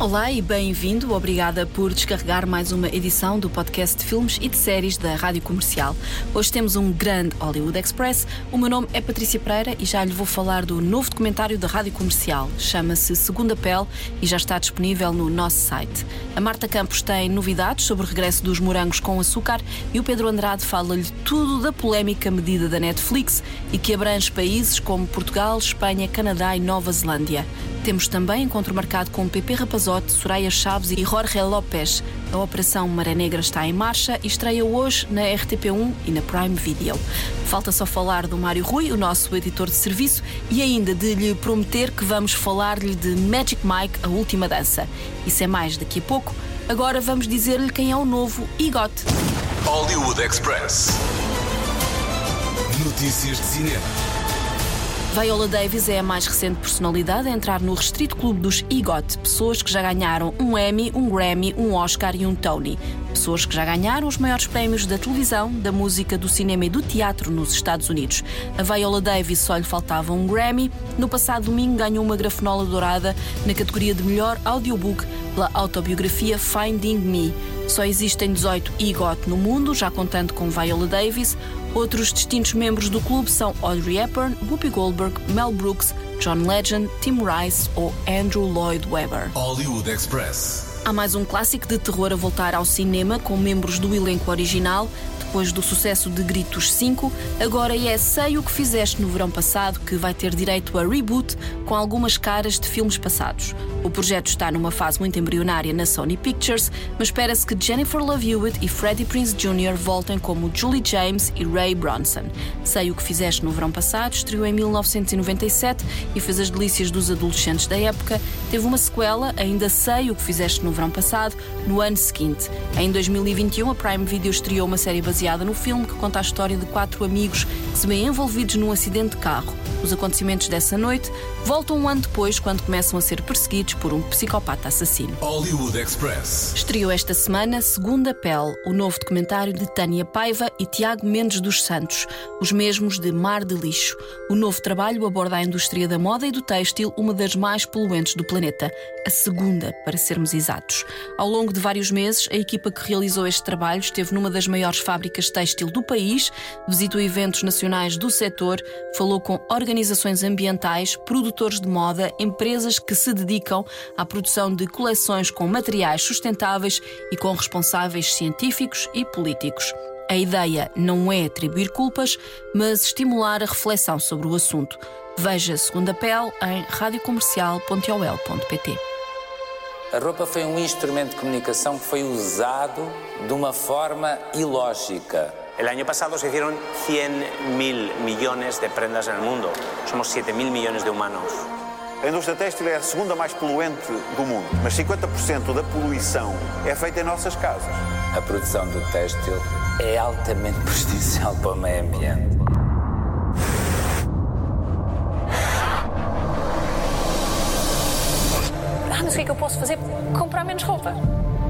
Olá e bem-vindo. Obrigada por descarregar mais uma edição do podcast de filmes e de séries da Rádio Comercial. Hoje temos um grande Hollywood Express. O meu nome é Patrícia Pereira e já lhe vou falar do novo documentário da Rádio Comercial. Chama-se Segunda Pele e já está disponível no nosso site. A Marta Campos tem novidades sobre o regresso dos morangos com açúcar e o Pedro Andrade fala-lhe tudo da polémica medida da Netflix e que abrange países como Portugal, Espanha, Canadá e Nova Zelândia. Temos também encontro marcado com Pepe Rapazote, Soraya Chaves e Jorge Lopes. A Operação Maré Negra está em marcha e estreia hoje na RTP1 e na Prime Video. Falta só falar do Mário Rui, o nosso editor de serviço, e ainda de lhe prometer que vamos falar-lhe de Magic Mike, a última dança. Isso é mais daqui a pouco. Agora vamos dizer-lhe quem é o novo EGOT. Hollywood Express. Notícias de cinema. Viola Davis é a mais recente personalidade a entrar no restrito clube dos EGOT, pessoas que já ganharam um Emmy, um Grammy, um Oscar e um Tony. Pessoas que já ganharam os maiores prémios da televisão, da música, do cinema e do teatro nos Estados Unidos. A Viola Davis só lhe faltava um Grammy. No passado domingo ganhou uma grafenola dourada na categoria de melhor audiobook pela autobiografia Finding Me. Só existem 18 EGOT no mundo, já contando com Viola Davis. Outros distintos membros do clube são Audrey Hepburn, Whoopi Goldberg, Mel Brooks, John Legend, Tim Rice ou Andrew Lloyd Webber. Hollywood Express. Há mais um clássico de terror a voltar ao cinema com membros do elenco original. Depois do sucesso de Gritos 5, agora é Sei o que fizeste no verão passado, que vai ter direito a reboot com algumas caras de filmes passados. O projeto está numa fase muito embrionária na Sony Pictures, mas espera-se que Jennifer Love Hewitt e Freddie Prinze Jr. voltem como Julie James e Ray Bronson. Sei o que fizeste no verão passado, estreou em 1997 e fez as delícias dos adolescentes da época. Teve uma sequela, Ainda Sei o que fizeste no verão passado, no ano seguinte. Em 2021, a Prime Video estreou uma série baseada no filme que conta a história de quatro amigos que se veem envolvidos num acidente de carro. Os acontecimentos dessa noite voltam um ano depois, quando começam a ser perseguidos por um psicopata assassino. Hollywood Express. Estreou esta semana Segunda Pele, o novo documentário de Tânia Paiva e Tiago Mendes dos Santos, os mesmos de Mar de Lixo. O novo trabalho aborda a indústria da moda e do têxtil, uma das mais poluentes do planeta. A segunda, para sermos exatos. Ao longo de vários meses, a equipa que realizou este trabalho esteve numa das maiores fábricas têxtil do país, visitou eventos nacionais do setor, falou com organizações ambientais, produtores de moda, empresas que se dedicam à produção de coleções com materiais sustentáveis e com responsáveis científicos e políticos. A ideia não é atribuir culpas, mas estimular a reflexão sobre o assunto. Veja segunda pele em radiocomercial.ol.pt. A roupa foi um instrumento de comunicação que foi usado de uma forma ilógica. El año pasado se hicieron 100 mil millones de prendas en el mundo. Somos 7 mil millones de humanos. A indústria têxtil é a segunda mais poluente do mundo, mas 50% da poluição é feita em nossas casas. A produção do têxtil é altamente prejudicial para o meio ambiente. Ah, mas o que é que eu posso fazer? Comprar menos roupa.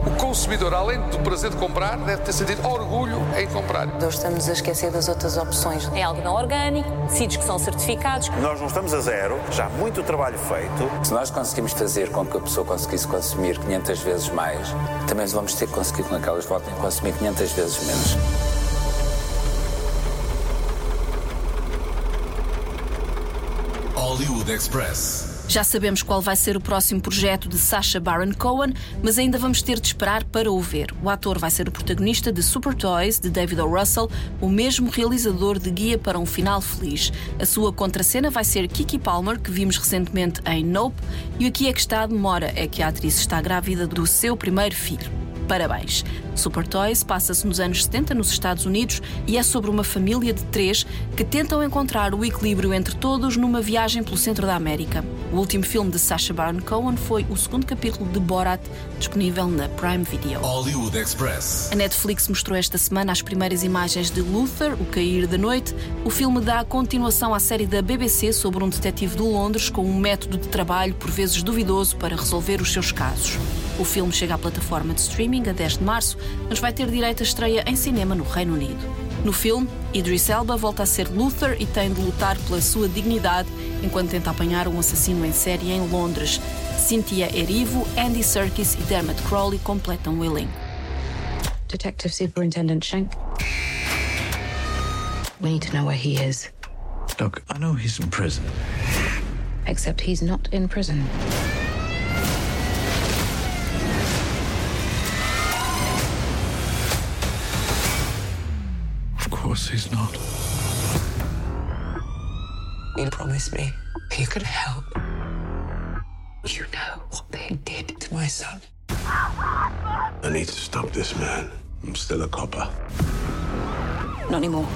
O consumidor, além do prazer de comprar, deve ter sentido orgulho em comprar. Nós estamos a esquecer das outras opções. É algo não orgânico, tecidos que são certificados. Nós não estamos a zero, já há muito trabalho feito. Se nós conseguimos fazer com que a pessoa conseguisse consumir 500 vezes mais, também vamos ter que conseguir com que elas voltem a consumir 500 vezes menos. Hollywood Express. Já sabemos qual vai ser o próximo projeto de Sacha Baron Cohen, mas ainda vamos ter de esperar para o ver. O ator vai ser o protagonista de Super Toys, de David O. Russell, o mesmo realizador de Guia para um Final Feliz. A sua contracena vai ser Kiki Palmer, que vimos recentemente em Nope, e aqui é que está a demora, é que a atriz está grávida do seu primeiro filho. Parabéns! Super Toys passa-se nos anos 70 nos Estados Unidos e é sobre uma família de três que tentam encontrar o equilíbrio entre todos numa viagem pelo centro da América. O último filme de Sacha Baron Cohen foi o segundo capítulo de Borat, disponível na Prime Video. Hollywood Express. A Netflix mostrou esta semana as primeiras imagens de Luther, O Cair da Noite. O filme dá continuação à série da BBC sobre um detetive de Londres com um método de trabalho por vezes duvidoso para resolver os seus casos. O filme chega à plataforma de streaming a 10 de março, mas vai ter direito à estreia em cinema no Reino Unido. No filme, Idris Elba volta a ser Luther e tem de lutar pela sua dignidade enquanto tenta apanhar um assassino em série em Londres. Cynthia Erivo, Andy Serkis e Dermot Crowley completam o elenco. Detective Superintendent Schenk. We need to know where he is. Look, I know he's in prison. Except he's not in prison. Course he's not. You promised me you could help. You know what they did to my son. I need to stop this man. I'm still a copper. Not anymore.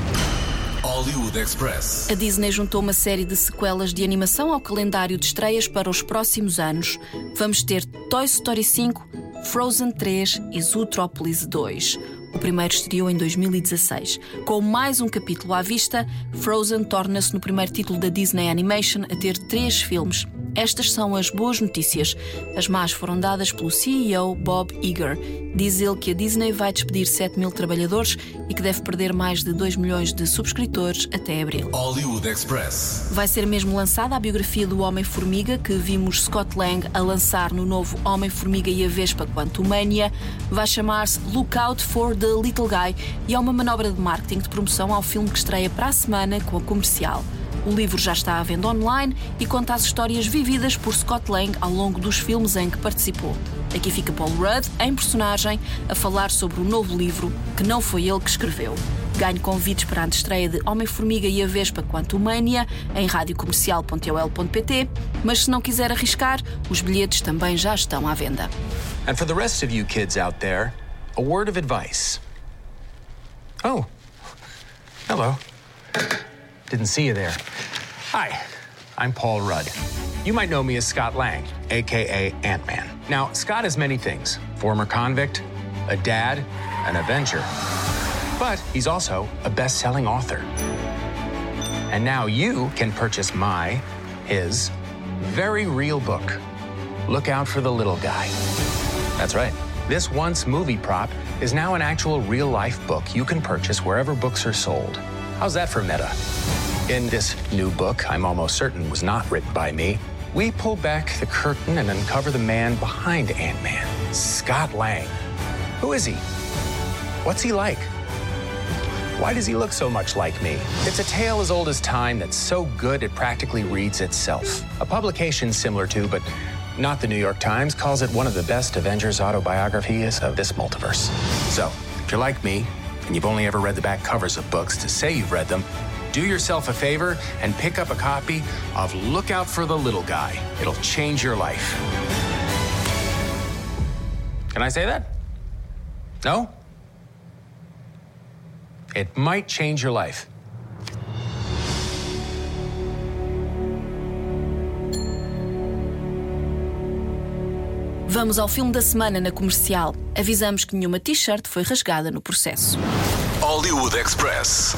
Hollywood Express. A Disney juntou uma série de sequelas de animação ao calendário de estreias para os próximos anos. Vamos ter Toy Story 5, Frozen 3 e Zootrópolis 2. O primeiro estreou em 2016. Com mais um capítulo à vista, Frozen torna-se no primeiro título da Disney Animation a ter três filmes. Estas são as boas notícias. As más foram dadas pelo CEO Bob Iger. Diz ele que a Disney vai despedir 7 mil trabalhadores e que deve perder mais de 2 milhões de subscritores até abril. Hollywood Express. Vai ser mesmo lançada a biografia do Homem-Formiga, que vimos Scott Lang a lançar no novo Homem-Formiga e a Vespa Quantumania. Vai chamar-se Look Out for the Little Guy e é uma manobra de marketing de promoção ao filme que estreia para a semana com a comercial. O livro já está à venda online e conta as histórias vividas por Scott Lang ao longo dos filmes em que participou. Aqui fica Paul Rudd, em personagem, a falar sobre o novo livro, que não foi ele que escreveu. Ganhe convites para a estreia de Homem-Formiga e a Vespa Quantumania em radiocomercial.ol.pt, mas se não quiser arriscar, os bilhetes também já estão à venda. And for the rest of you kids out there, a word of advice. Oh, hello. Didn't see you there. Hi, I'm Paul Rudd. You might know me as Scott Lang, aka Ant Man. Now, Scott is many things former convict, a dad, an Avenger. But he's also a best selling author. And now you can purchase my, his, very real book. Look out for the little guy. That's right. This once movie prop is now an actual real life book you can purchase wherever books are sold. How's that for meta? In this new book, I'm almost certain was not written by me, we pull back the curtain and uncover the man behind Ant Man, Scott Lang. Who is he? What's he like? Why does he look so much like me? It's a tale as old as time that's so good it practically reads itself. A publication similar to, but not the New York Times, calls it one of the best Avengers autobiographies of this multiverse. So, if you're like me, and you've only ever read the back covers of books to say you've read them, do yourself a favor and pick up a copy of Look Out for the Little Guy. It'll change your life. Can I say that? No? It might change your life. Vamos ao filme da semana na comercial. Avisamos que nenhuma t-shirt foi rasgada no processo. Hollywood Express.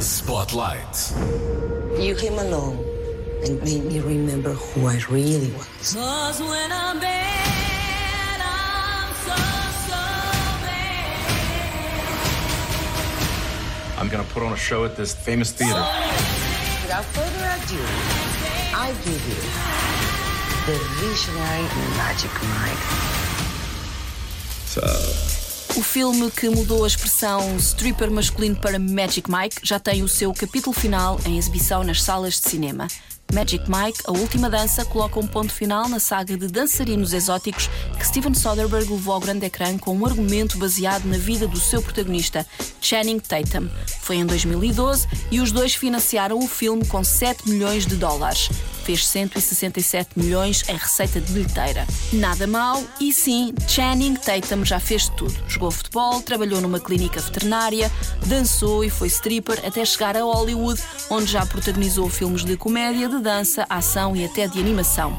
Spotlight. You came along and made me remember who I really was. Cause when I'm bad, I'm so, so bad. I'm gonna put on a show at this famous theater. Without further ado, I give you the visionary Magic Mike. So, O filme que mudou a expressão stripper masculino para Magic Mike já tem o seu capítulo final em exibição nas salas de cinema. Magic Mike, a última dança, coloca um ponto final na saga de dançarinos exóticos que Steven Soderbergh levou ao grande ecrã com um argumento baseado na vida do seu protagonista, Channing Tatum. Foi em 2012 e os dois financiaram o filme com 7 milhões de dólares. Fez 167 milhões em receita de bilheteira. Nada mal, e sim, Channing Tatum já fez tudo. Jogou futebol, trabalhou numa clínica veterinária, dançou e foi stripper até chegar a Hollywood, onde já protagonizou filmes de comédia, de dança, ação e até de animação.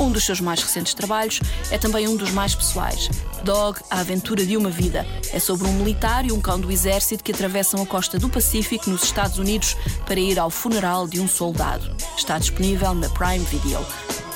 Um dos seus mais recentes trabalhos é também um dos mais pessoais. Dog, a aventura de uma vida. É sobre um militar e um cão do exército que atravessam a costa do Pacífico nos Estados Unidos para ir ao funeral de um soldado. Está disponível na Prime Video.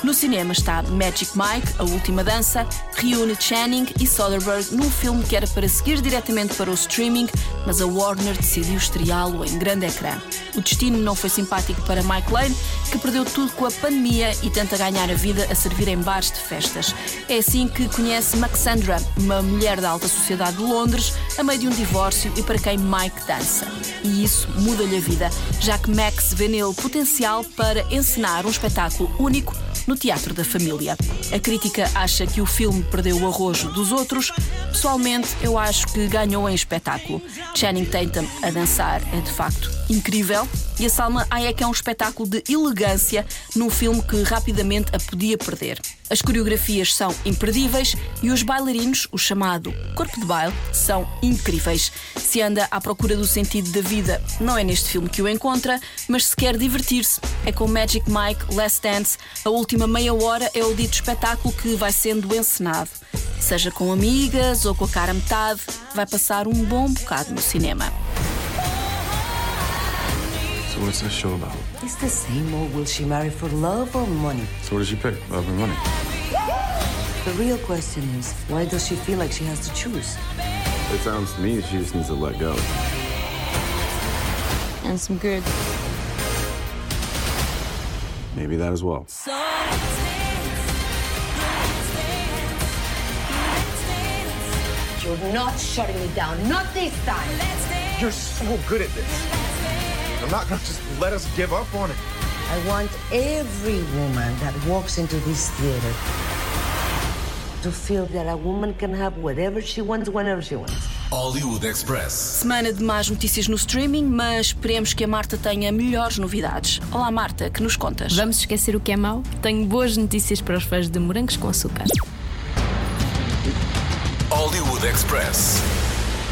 No cinema está Magic Mike, A Última Dança, reúne Channing e Soderbergh num filme que era para seguir diretamente para o streaming, mas a Warner decidiu estreá-lo em grande ecrã. O destino não foi simpático para Mike Lane, que perdeu tudo com a pandemia e tenta ganhar a vida a servir em bares de festas. É assim que conhece Maxandra, uma mulher da alta sociedade de Londres, a meio de um divórcio e para quem Mike dança. E isso muda-lhe a vida, já que Max vê nele potencial para encenar um espetáculo único no Teatro da Família. A crítica acha que o filme perdeu o arrojo dos outros. Pessoalmente, eu acho que ganhou em espetáculo. Channing Tatum a dançar é de facto incrível e a Salma Hayek é um espetáculo de elegância num filme que rapidamente a podia perder. As coreografias são imperdíveis e os bailarinos, o chamado corpo de baile, são incríveis. Se anda à procura do sentido da vida, não é neste filme que o encontra, mas se quer divertir-se, é com Magic Mike Last Dance. A última meia hora é o dito espetáculo que vai sendo encenado. Seja com amigas ou com a cara metade, vai passar um bom bocado no cinema. So what's this show about? It's the same old will she marry for love or money? So what does she pick? Love or money? The real question is, why does she feel like she has to choose? It sounds to me she just needs to let go. And some good. Maybe that as well. You're not shutting me down. Not this time. You're so good at this. I'm not gonna just let us give up on it. I want every woman that walks into this theater to feel that a woman can have whatever she wants whenever she wants. Hollywood Express. Semana de más notícias no streaming, mas esperemos que a Marta tenha melhores novidades. Olá Marta, que nos contas? Vamos esquecer o que é mau? Tenho boas notícias para os fãs de morangos com açúcar. Hollywood Express.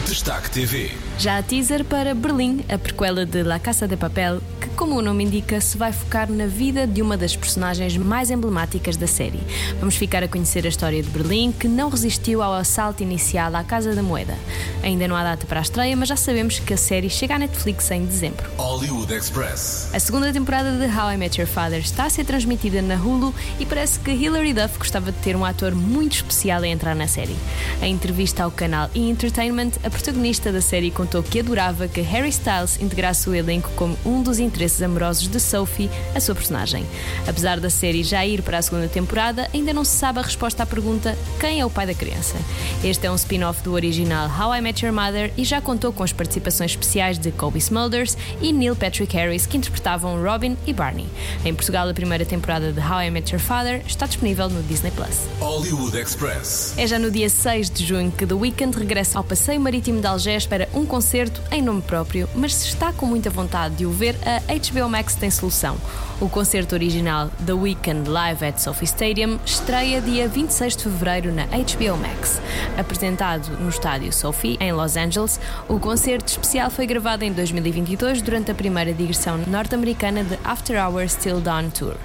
Destaque TV. Já a teaser para Berlim, a prequela de La Casa de Papel, que, como o nome indica, se vai focar na vida de uma das personagens mais emblemáticas da série. Vamos ficar a conhecer a história de Berlim, que não resistiu ao assalto inicial à Casa da Moeda. Ainda não há data para a estreia, mas já sabemos que a série chega à Netflix em dezembro. Hollywood Express. A segunda temporada de How I Met Your Father está a ser transmitida na Hulu e parece que Hilary Duff gostava de ter um ator muito especial a entrar na série. Em entrevista ao canal E! Entertainment, a protagonista da série contou que adorava que Harry Styles integrasse o elenco como um dos interesses amorosos de Sophie, a sua personagem. Apesar da série já ir para a segunda temporada, ainda não se sabe a resposta à pergunta quem é o pai da criança. Este é um spin-off do original How I Met Your Mother e já contou com as participações especiais de Kobe Smulders e Neil Patrick Harris, que interpretavam Robin e Barney. Em Portugal, a primeira temporada de How I Met Your Father está disponível no Disney Plus. Hollywood Express. É já no dia 6 de junho que The Weeknd regressa ao Passeio Marítimo de Algés para um concerto em nome próprio, mas se está com muita vontade de o ver, a HBO Max tem solução. O concerto original The Weeknd Live at Sophie Stadium estreia dia 26 de fevereiro na HBO Max. Apresentado no estádio Sophie, em Los Angeles, o concerto especial foi gravado em 2022 durante a primeira digressão norte-americana de After Hours Till Dawn Tour.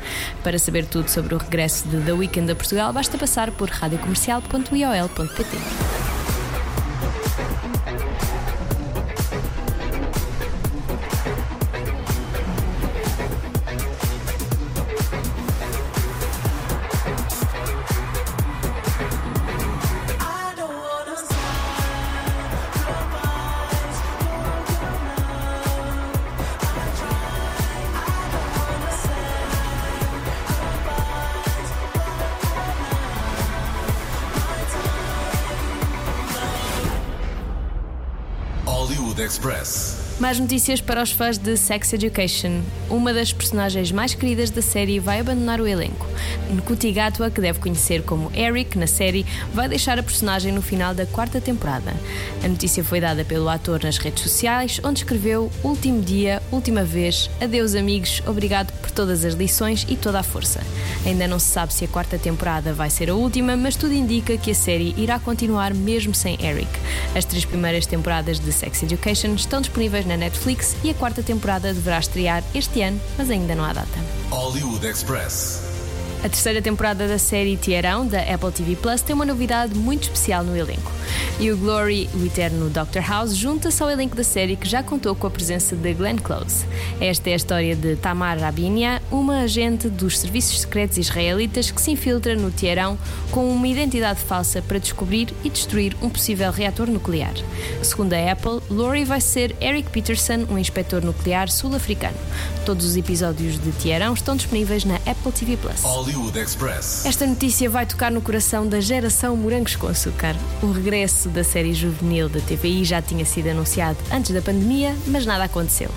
Para saber tudo sobre o regresso de The Weeknd a Portugal, basta passar por radiocomercial.iol.pt. Express. Mais notícias para os fãs de Sex Education. Uma das personagens mais queridas da série vai abandonar o elenco. Nkuti Gatwa, que deve conhecer como Eric na série, vai deixar a personagem no final da quarta temporada. A notícia foi dada pelo ator nas redes sociais, onde escreveu Último dia, última vez, adeus amigos, obrigado todas as lições e toda a força. Ainda não se sabe se a quarta temporada vai ser a última, mas tudo indica que a série irá continuar mesmo sem Eric. As três primeiras temporadas de Sex Education estão disponíveis na Netflix e a quarta temporada deverá estrear este ano, mas ainda não há data. Hollywood Express. A terceira temporada da série Tiarão, da Apple TV Plus, tem uma novidade muito especial no elenco. E o Glory, o eterno Dr. House, junta-se ao elenco da série que já contou com a presença de Glenn Close. Esta é a história de Tamar Rabinia, uma agente dos serviços secretos israelitas que se infiltra no Teherão com uma identidade falsa para descobrir e destruir um possível reator nuclear. Segundo a Apple, Lori vai ser Eric Peterson, um inspetor nuclear sul-africano. Todos os episódios de Teherão estão disponíveis na Apple TV Plus. Hollywood Express. Esta notícia vai tocar no coração da geração Morangos com Açúcar. O regresso da série juvenil da TVI já tinha sido anunciado antes da pandemia, mas nada aconteceu.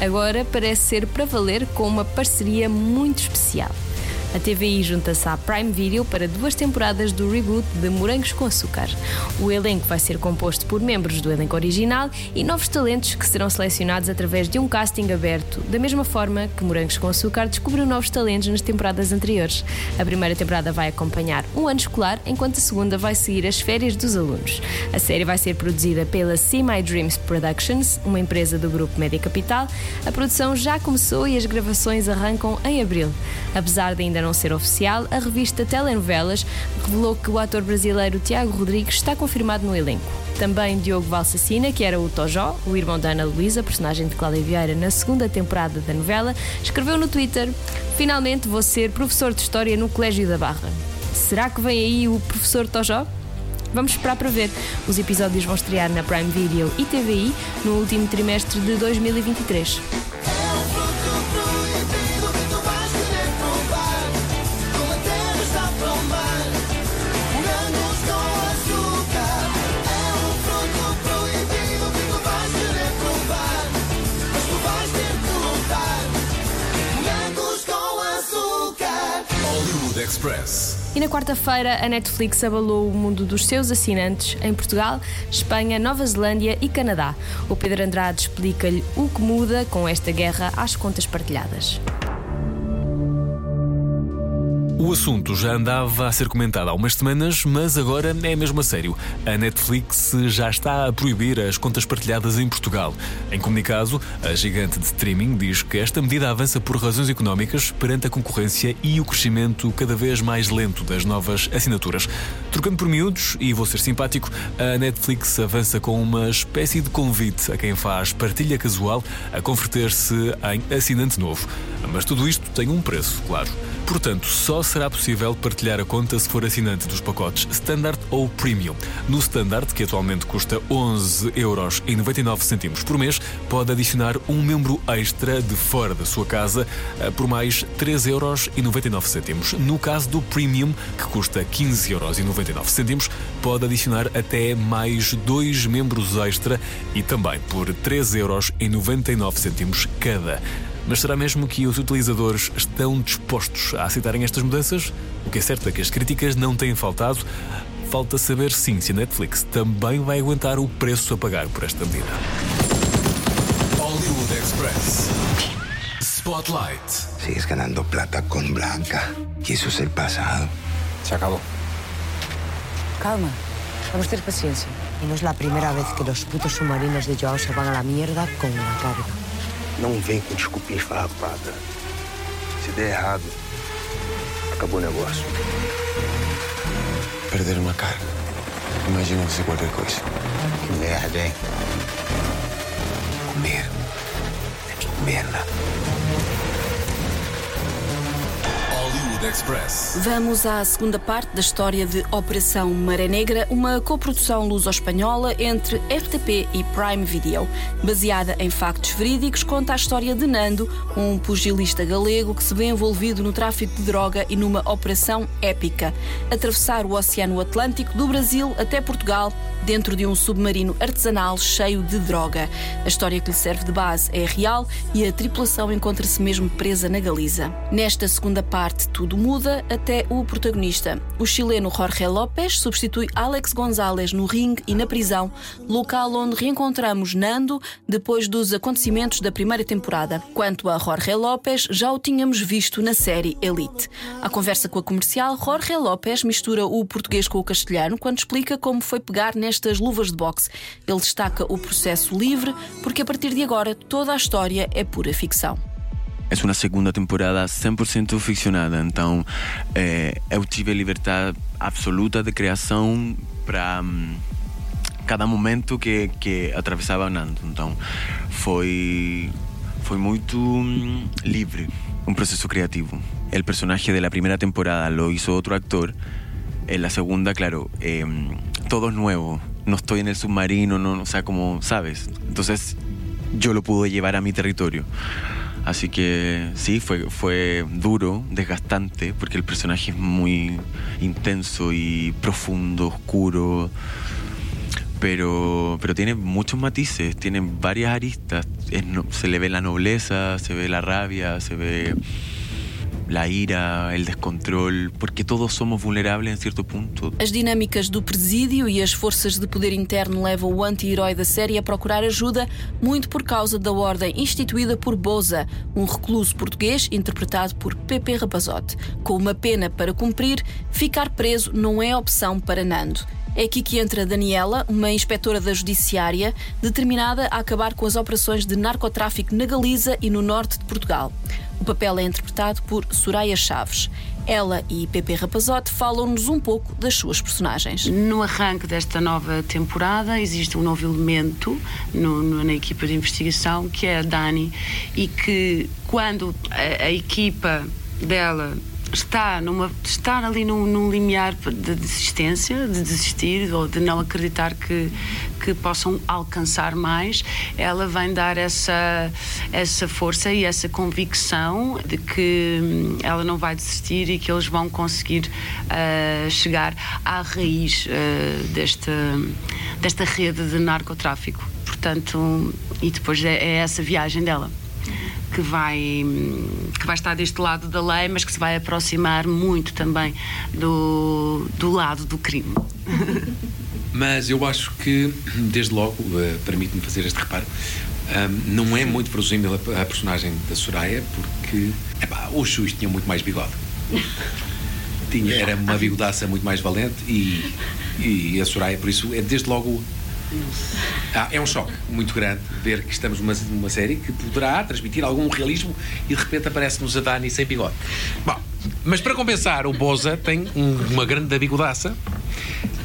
Agora parece ser para valer com uma parceria muito especial. A TVI junta-se à Prime Video para duas temporadas do reboot de Morangos com Açúcar. O elenco vai ser composto por membros do elenco original e novos talentos que serão selecionados através de um casting aberto, da mesma forma que Morangos com Açúcar descobriu novos talentos nas temporadas anteriores. A primeira temporada vai acompanhar um ano escolar, enquanto a segunda vai seguir as férias dos alunos. A série vai ser produzida pela See My Dreams Productions, uma empresa do grupo Média Capital. A produção já começou e as gravações arrancam em abril. Apesar de ainda não ser oficial, a revista Telenovelas revelou que o ator brasileiro Tiago Rodrigues está confirmado no elenco. Também Diogo Valsacina, que era o Tojó, o irmão da Ana Luísa, personagem de Cláudia Vieira na segunda temporada da novela, escreveu no Twitter: Finalmente vou ser professor de História no Colégio da Barra. Será que vem aí o professor Tojó? Vamos esperar para ver. Os episódios vão estrear na Prime Video e TVI no último trimestre de 2023. E na quarta-feira, a Netflix abalou o mundo dos seus assinantes em Portugal, Espanha, Nova Zelândia e Canadá. O Pedro Andrade explica-lhe o que muda com esta guerra às contas partilhadas. O assunto já andava a ser comentado há umas semanas, mas agora é mesmo a sério. A Netflix já está a proibir as contas partilhadas em Portugal. Em comunicado, a gigante de streaming diz que esta medida avança por razões económicas perante a concorrência e o crescimento cada vez mais lento das novas assinaturas. Trocando por miúdos, e vou ser simpático, a Netflix avança com uma espécie de convite a quem faz partilha casual a converter-se em assinante novo. Mas tudo isto tem um preço, claro. Portanto, só será possível partilhar a conta se for assinante dos pacotes Standard ou Premium. No Standard, que atualmente custa 11,99€ por mês, pode adicionar um membro extra de fora da sua casa eh, por mais 3,99€. No caso do Premium, que custa 15,99€, pode adicionar até mais dois membros extra e também por 3,99€ cada. Mas será mesmo que os utilizadores estão dispostos a aceitarem estas mudanças? O que é certo é que as críticas não têm faltado. Falta saber sim se a Netflix também vai aguentar o preço a pagar por esta medida. Hollywood Express. Spotlight. Sigues ganando plata con Blanca. Y eso es el pasado. Se acabó. Calma, vamos a tener paciencia. Y no es la primera vez que los putos submarinos de Joao se van a la mierda con una carga. Não vem com desculpinha esfarrapada. Se der errado, acabou o negócio. Perder uma carga. Imagina você qualquer coisa. Que merda, hein? Comer. Tem que comerla. Hollywood Express. Vamos à segunda parte da história de Operação Maré Negra, uma coprodução luso-espanhola entre RTP e Prime Video. Baseada em factos verídicos, conta a história de Nando, um pugilista galego que se vê envolvido no tráfico de droga e numa operação épica. Atravessar o Oceano Atlântico do Brasil até Portugal, dentro de um submarino artesanal cheio de droga. A história que lhe serve de base é real e a tripulação encontra-se mesmo presa na Galiza. Nesta segunda parte, tudo muda até o protagonista. O chileno Jorge López substitui Alex Gonzalez no ringue e na prisão, local onde reencontramos Nando depois dos acontecimentos da primeira temporada. Quanto a Jorge López, já o tínhamos visto na série Elite. À conversa com a comercial, Jorge López mistura o português com o castelhano quando explica como foi pegar nestas luvas de boxe. Ele destaca o processo livre, porque a partir de agora toda a história é pura ficção. É uma segunda temporada 100% ficcionada, então é, eu tive liberdade absoluta de criação para hum, cada momento que, que atravessava Nando. Então foi, foi muito hum, livre, um processo criativo. El personaje de la primera temporada lo hizo otro actor. En la segunda, claro, eh, todo es nuevo. No estoy en el submarino, no, o sea, como sabes. Entonces yo lo pude llevar a mi territorio. Así que sí, fue, fue duro, desgastante, porque el personaje es muy intenso y profundo, oscuro. Pero, pero tiene muchos matices, tiene varias aristas. Se le ve la nobleza, se ve la rabia, se ve la ira, el descontrol, porque todos somos vulnerables en cierto punto. As dinâmicas do presídio e as forças de poder interno levam o anti-herói da série a procurar ajuda, muito por causa da ordem instituída por Boza, um recluso português interpretado por Pepe Rapazote. Com uma pena para cumprir, ficar preso não é opção para Nando. É aqui que entra Daniela, uma inspetora da Judiciária, determinada a acabar com as operações de narcotráfico na Galiza e no norte de Portugal. O papel é interpretado por Soraya Chaves. Ela e Pepe Rapazote falam-nos um pouco das suas personagens. No arranque desta nova temporada existe um novo elemento no- no- na equipa de investigação que é a Dani e que quando a, a equipa dela está, numa, está ali num, num limiar de desistência, de desistir ou de não acreditar que, que possam alcançar mais, ela vem dar essa, essa força e essa convicção de que hum, ela não vai desistir e que eles vão conseguir ah, chegar à raiz ah, desta, desta rede de narcotráfico. Portanto, e depois é, é essa viagem dela que vai, que vai estar deste lado da lei, mas que se vai aproximar muito também do, do lado do crime. Mas eu acho que, desde logo, eh, permite-me fazer este reparo, ahm, não é muito verosímil a, a personagem da Soraya, porque epá, o Xus tinha muito mais bigode. Tinha, era uma bigodaça muito mais valente e, e a Soraya, por isso, é desde logo. Ah, é um choque muito grande ver que estamos numa, numa série que poderá transmitir algum realismo e de repente aparece-nos a Dani sem bigode. Bom, mas para compensar, o Boza tem um- uma grande bigodaça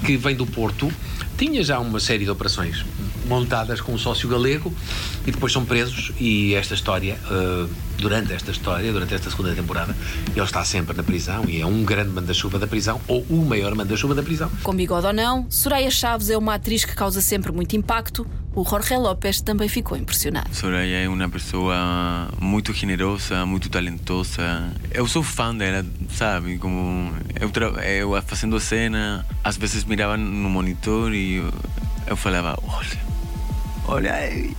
que vem do Porto. Tinha já uma série de operações montadas com um sócio galego e depois são presos. E esta história, eh, durante esta história, durante esta segunda temporada, ele está sempre na prisão e é um grande manda-chuva da prisão ou o maior manda-chuva da prisão. Com bigode ou não, Soraya Chaves é uma atriz que causa sempre muito impacto. O Jorge López também ficou impressionado. Soraya é uma pessoa muito generosa, muito talentosa. Eu sou fã dela, sabe? Como eu, tra- eu fazendo cena, às vezes mirava no monitor e eu, eu falava: olha, olha aí,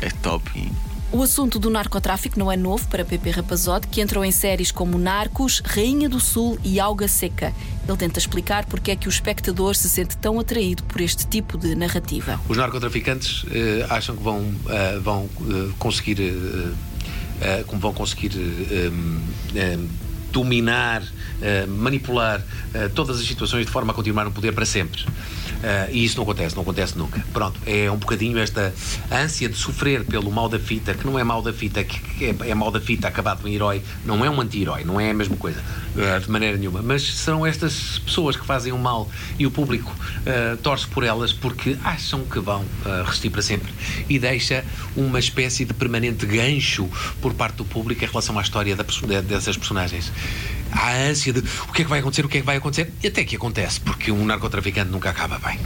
é top. O assunto do narcotráfico não é novo para Pepe Rapazote, que entrou em séries como Narcos, Rainha do Sul e Alga Seca. Ele tenta explicar porque é que o espectador se sente tão atraído por este tipo de narrativa. Os narcotraficantes eh, acham que vão, eh, vão eh, conseguir. como vão conseguir dominar, eh, manipular eh, todas as situações de forma a continuar no poder para sempre. Eh, e isso não acontece, não acontece nunca. Pronto, é um bocadinho esta ânsia de sofrer pelo mal da fita, que não é mal da fita, que é, é mal da fita acabado em herói, não é um anti-herói, não é a mesma coisa, de maneira nenhuma. Mas são estas pessoas que fazem o mal e o público torce por elas porque acham que vão resistir para sempre e deixa uma espécie de permanente gancho por parte do público em relação à história da dessas personagens. Há a ânsia de o que é que vai acontecer, o que é que vai acontecer, e até que acontece, porque um narcotraficante nunca acaba bem.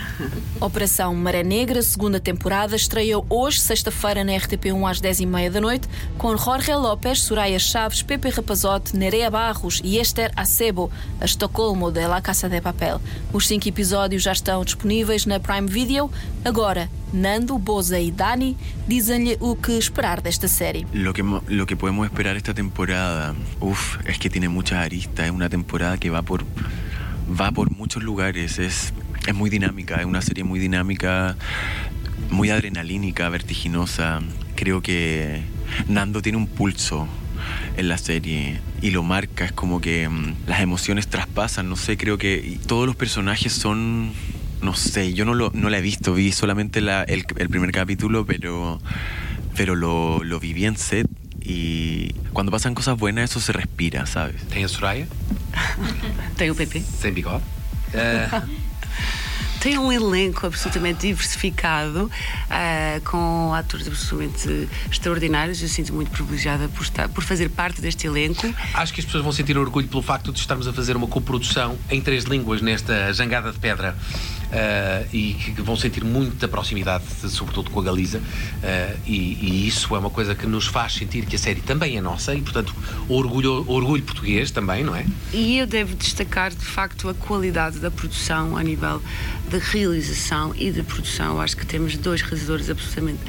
Operação Maré Negra, segunda temporada, estreia hoje, sexta-feira, na RTP1 às 10h30 da noite, com Jorge López, Soraya Chaves, Pepe Rapazote, Nerea Barros e Esther Acebo, a Estocolmo de La Casa de Papel. Os cinco episódios já estão disponíveis na Prime Video. Agora, Nando, Boza e Dani dizem-lhe o que esperar desta série. Lo que, lo que podemos esperar esta temporada, uf, es que tiene muchas aristas, es una temporada que va por, va por muchos lugares, es, es muy dinámica, es una serie muy dinámica, muy adrenalínica, vertiginosa. Creo que Nando tiene un pulso en la serie y lo marca, es como que mm, las emociones traspasan, no sé, creo que y todos los personajes son, no sé, yo no, lo, no la he visto, vi solamente la- el, el primer capítulo, pero, pero lo, lo viví en set y cuando pasan cosas buenas eso se respira, ¿sabes? Tem a Soraya, Tem o PP. sem bigode. Eh, tem um elenco absolutamente diversificado, ah, com atores absolutamente extraordinários. Eu sinto muito privilegiada por, estar, por fazer parte deste elenco. Acho que as pessoas vão sentir orgulho pelo facto de estarmos a fazer uma coprodução em três línguas nesta jangada de pedra. Ah, e que vão sentir muita proximidade, sobretudo com a Galiza, ah, e, e isso é uma coisa que nos faz sentir que a série também é nossa e, portanto, orgulho, orgulho português também, não é? E eu devo destacar, de facto, a qualidade da produção a nível de realização e de produção. Eu acho que temos dois realizadores absolutamente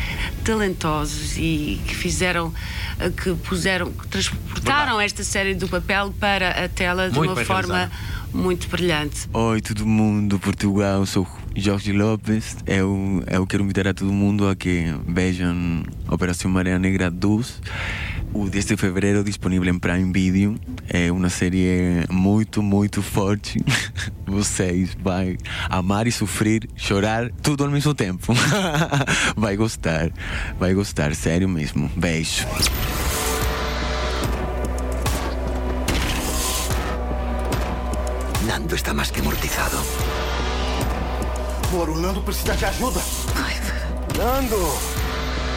talentosos e que fizeram, eh, que puseram, que transportaram esta série do papel para a tela de Muito uma forma realizado. Muito brilhante. Oi, todo mundo, Portugal, sou Jorge Lopes. Eu, eu quero invitar a todo mundo a que vejam Operação Maré Negra 2. O 10 de fevereiro, disponível em Prime Video. É uma série muito, muito forte. Vocês vão amar e sofrer, chorar, tudo ao mesmo tempo. Vai gostar, vai gostar, sério mesmo. Beijo. Nando está más que amortizado. Moro, o Nando precisa de ajuda. ¡Nando!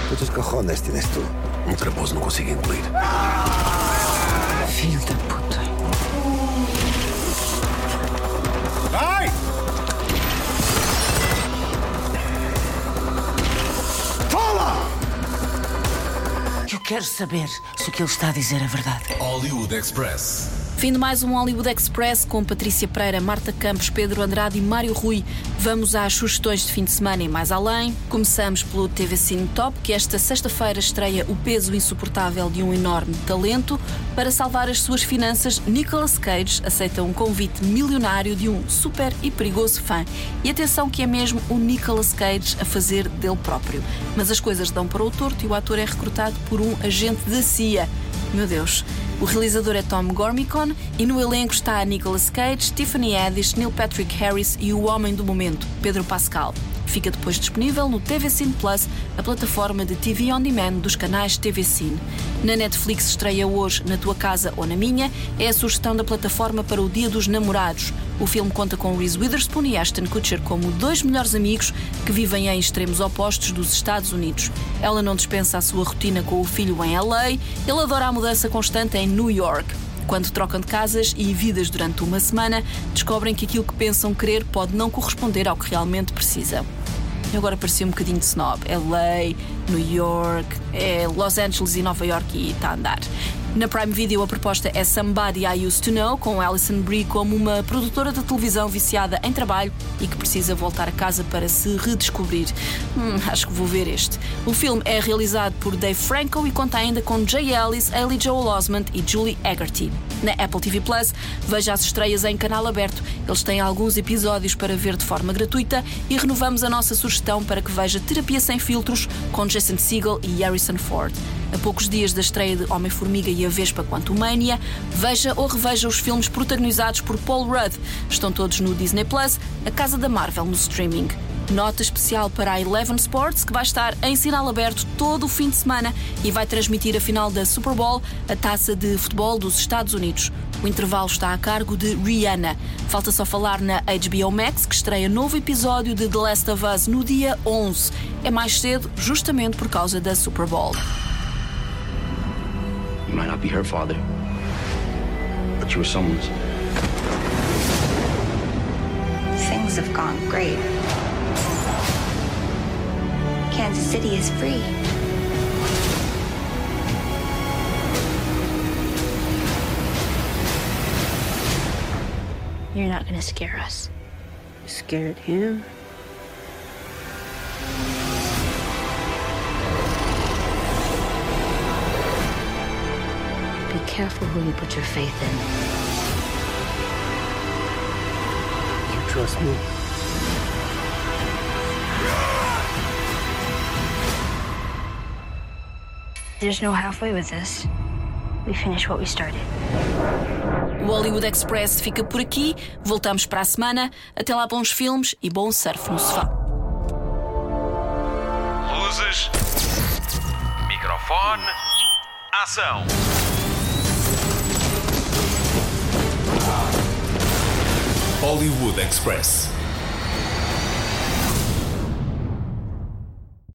¿Cuántos cojones tienes tú? Otra voz no consigue incluir. Filho da puta. Vai! Fala! Eu quero saber se o que ele está a dizer é verdade. Hollywood Express. Fim de mais um Hollywood Express com Patrícia Pereira, Marta Campos, Pedro Andrade e Mário Rui. Vamos às sugestões de fim de semana e mais além. Começamos pelo TV Cine Top, que esta sexta-feira estreia O Peso Insuportável de um Enorme Talento. Para salvar as suas finanças, Nicolas Cage aceita um convite milionário de um super e perigoso fã. E atenção que é mesmo o Nicolas Cage a fazer dele próprio. Mas as coisas dão para o torto e o ator é recrutado por um agente da CIA. Meu Deus. O realizador é Tom Gormicon e no elenco está Nicolas Cage, Tiffany Haddish, Neil Patrick Harris e o homem do momento, Pedro Pascal. Fica depois disponível no TV Cine Plus, a plataforma de TV on demand dos canais TV Cine. Na Netflix estreia hoje Na Tua Casa ou na Minha, é a sugestão da plataforma para o Dia dos Namorados. O filme conta com Reese Witherspoon e Ashton Kutcher como dois melhores amigos que vivem em extremos opostos dos Estados Unidos. Ela não dispensa a sua rotina com o filho em LA, ele adora a mudança constante em New York. Quando trocam de casas e vidas durante uma semana, descobrem que aquilo que pensam querer pode não corresponder ao que realmente precisam. Eu agora parecia um bocadinho de snob. LA, New York, é Los Angeles e Nova York e está a andar. Na Prime Video a proposta é Somebody I Used to Know, com Alison Brie como uma produtora de televisão viciada em trabalho e que precisa voltar a casa para se redescobrir. Hum, acho que vou ver este. O filme é realizado por Dave Franco e conta ainda com Jay Ellis, Haley Joel Osment e Julie Haggerty. Na Apple TV Plus, veja as estreias em canal aberto. Eles têm alguns episódios para ver de forma gratuita e renovamos a nossa sugestão para que veja Terapia Sem Filtros com Jason Segel e Harrison Ford. A poucos dias da estreia de Homem-Formiga e a Vespa Quantumania, veja ou reveja os filmes protagonizados por Paul Rudd. Estão todos no Disney Plus, a casa da Marvel no streaming. Nota especial para a Eleven Sports, que vai estar em sinal aberto todo o fim de semana e vai transmitir a final da Super Bowl, a taça de futebol dos Estados Unidos. O intervalo está a cargo de Rihanna. Falta só falar na HBO Max, que estreia novo episódio de The Last of Us no dia 11. É mais cedo, justamente por causa da Super Bowl. You might not be her father, but you were someone's. Things have gone great. Kansas City is free. You're not gonna scare us. Scared him? Careful who you put your faith in. You trust me? There's no halfway with this. We finish what we started. O Hollywood Express fica por aqui. Voltamos para a semana. Até lá, bons filmes e bom surf no sofá. Luzes. Microfone. Ação. Hollywood Express.